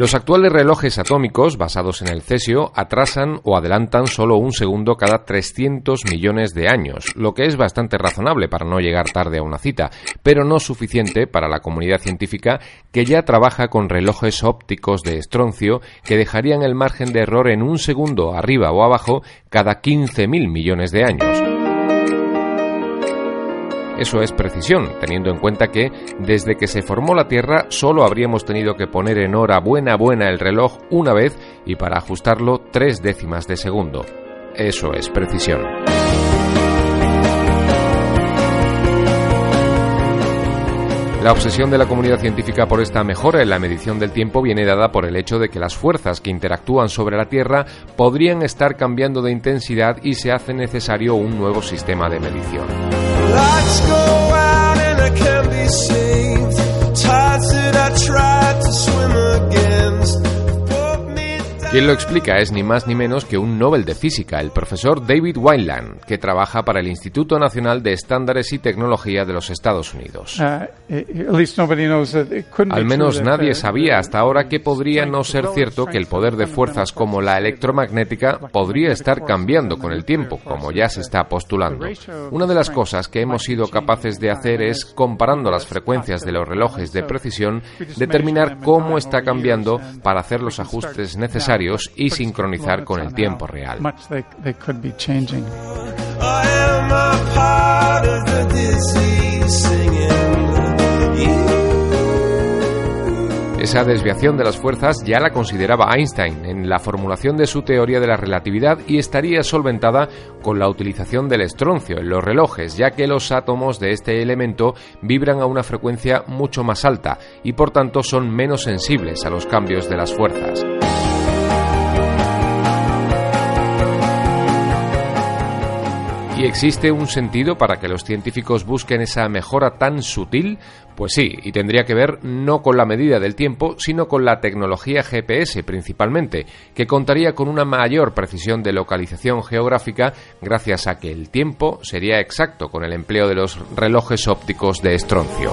Los actuales relojes atómicos basados en el cesio atrasan o adelantan solo un segundo cada 300 millones de años, lo que es bastante razonable para no llegar tarde a una cita, pero no suficiente para la comunidad científica que ya trabaja con relojes ópticos de estroncio que dejarían el margen de error en un segundo arriba o abajo cada 15.000 millones de años. Eso es precisión, teniendo en cuenta que desde que se formó la Tierra solo habríamos tenido que poner en hora buena buena el reloj una vez y para ajustarlo tres décimas de segundo. Eso es precisión. La obsesión de la comunidad científica por esta mejora en la medición del tiempo viene dada por el hecho de que las fuerzas que interactúan sobre la Tierra podrían estar cambiando de intensidad y se hace necesario un nuevo sistema de medición. Let's go. Quien lo explica es ni más ni menos que un Nobel de Física, el profesor David Wineland, que trabaja para el Instituto Nacional de Estándares y Tecnología de los Estados Unidos. Uh, Al menos nadie uh, sabía hasta ahora que podría no ser cierto que el poder de fuerzas como la electromagnética podría estar cambiando con el tiempo, como ya se está postulando. Una de las cosas que hemos sido capaces de hacer es, comparando las frecuencias de los relojes de precisión, determinar cómo está cambiando para hacer los ajustes necesarios y sincronizar con el tiempo real. Esa desviación de las fuerzas ya la consideraba Einstein en la formulación de su teoría de la relatividad y estaría solventada con la utilización del estroncio en los relojes, ya que los átomos de este elemento vibran a una frecuencia mucho más alta y por tanto son menos sensibles a los cambios de las fuerzas. ¿Y existe un sentido para que los científicos busquen esa mejora tan sutil? Pues sí, y tendría que ver no con la medida del tiempo, sino con la tecnología GPS principalmente, que contaría con una mayor precisión de localización geográfica gracias a que el tiempo sería exacto con el empleo de los relojes ópticos de estroncio.